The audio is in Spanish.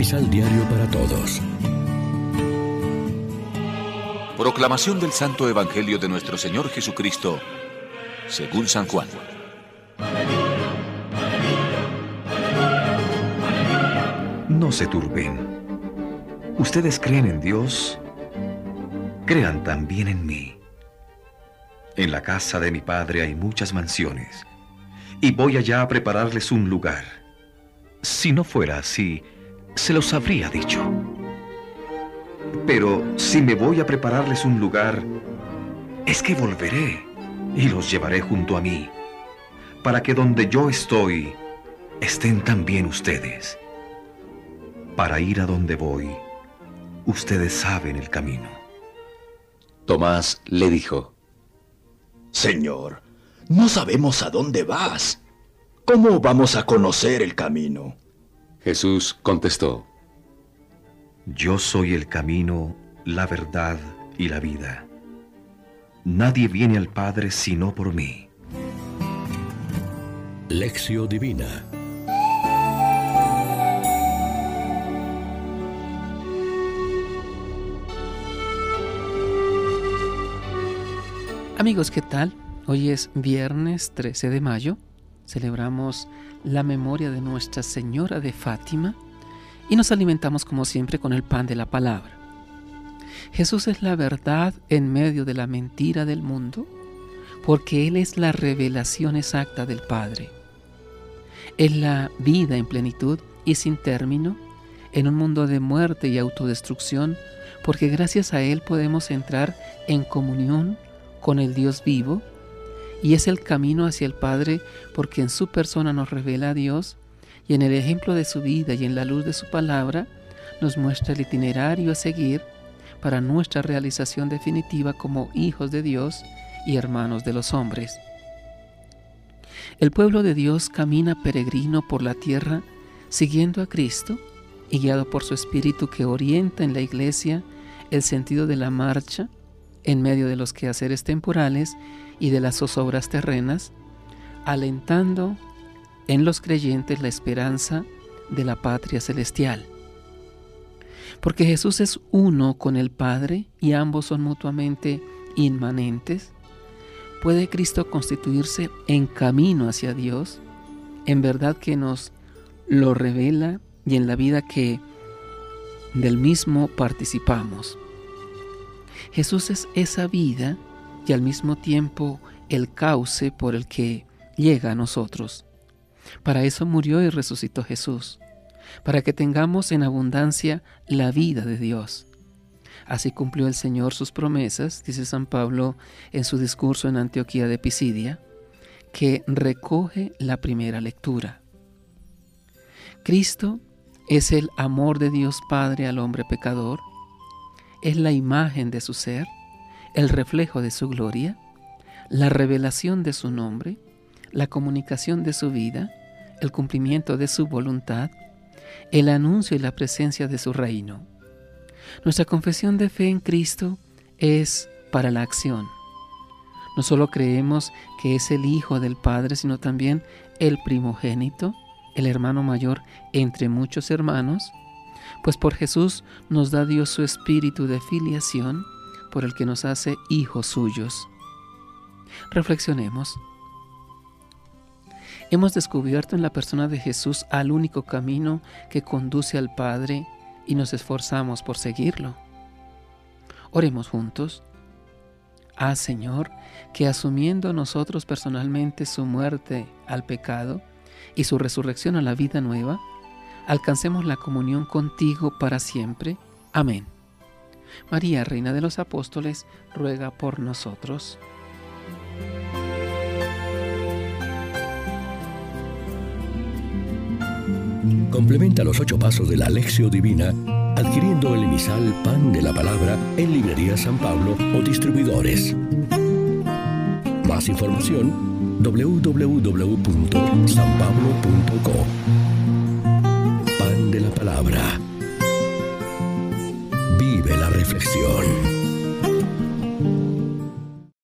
Misal Diario para Todos. Proclamación del Santo Evangelio de nuestro Señor Jesucristo, según San Juan. No se turben. Ustedes creen en Dios, crean también en mí. En la casa de mi Padre hay muchas mansiones, y voy allá a prepararles un lugar. Si no fuera así, se los habría dicho. Pero si me voy a prepararles un lugar, es que volveré y los llevaré junto a mí, para que donde yo estoy, estén también ustedes. Para ir a donde voy, ustedes saben el camino. Tomás le dijo, Señor, no sabemos a dónde vas. ¿Cómo vamos a conocer el camino? Jesús contestó, Yo soy el camino, la verdad y la vida. Nadie viene al Padre sino por mí. Lección Divina Amigos, ¿qué tal? Hoy es viernes 13 de mayo. Celebramos la memoria de Nuestra Señora de Fátima y nos alimentamos como siempre con el pan de la palabra. Jesús es la verdad en medio de la mentira del mundo porque Él es la revelación exacta del Padre. Es la vida en plenitud y sin término en un mundo de muerte y autodestrucción porque gracias a Él podemos entrar en comunión con el Dios vivo y es el camino hacia el Padre porque en su persona nos revela a Dios y en el ejemplo de su vida y en la luz de su palabra nos muestra el itinerario a seguir para nuestra realización definitiva como hijos de Dios y hermanos de los hombres. El pueblo de Dios camina peregrino por la tierra siguiendo a Cristo y guiado por su Espíritu que orienta en la iglesia el sentido de la marcha en medio de los quehaceres temporales y de las zozobras terrenas, alentando en los creyentes la esperanza de la patria celestial. Porque Jesús es uno con el Padre y ambos son mutuamente inmanentes, ¿puede Cristo constituirse en camino hacia Dios? En verdad que nos lo revela y en la vida que del mismo participamos. Jesús es esa vida y al mismo tiempo el cauce por el que llega a nosotros. Para eso murió y resucitó Jesús, para que tengamos en abundancia la vida de Dios. Así cumplió el Señor sus promesas, dice San Pablo en su discurso en Antioquía de Pisidia, que recoge la primera lectura. Cristo es el amor de Dios Padre al hombre pecador, es la imagen de su ser, el reflejo de su gloria, la revelación de su nombre, la comunicación de su vida, el cumplimiento de su voluntad, el anuncio y la presencia de su reino. Nuestra confesión de fe en Cristo es para la acción. No solo creemos que es el Hijo del Padre, sino también el primogénito, el hermano mayor entre muchos hermanos, pues por Jesús nos da Dios su espíritu de filiación, por el que nos hace hijos suyos. Reflexionemos. Hemos descubierto en la persona de Jesús al único camino que conduce al Padre y nos esforzamos por seguirlo. Oremos juntos. Ah, Señor, que asumiendo nosotros personalmente su muerte al pecado y su resurrección a la vida nueva, alcancemos la comunión contigo para siempre. Amén. María, Reina de los Apóstoles, ruega por nosotros. Complementa los ocho pasos de la Alexio Divina adquiriendo el emisal Pan de la Palabra en Librería San Pablo o distribuidores. Más información www.sanpablo.co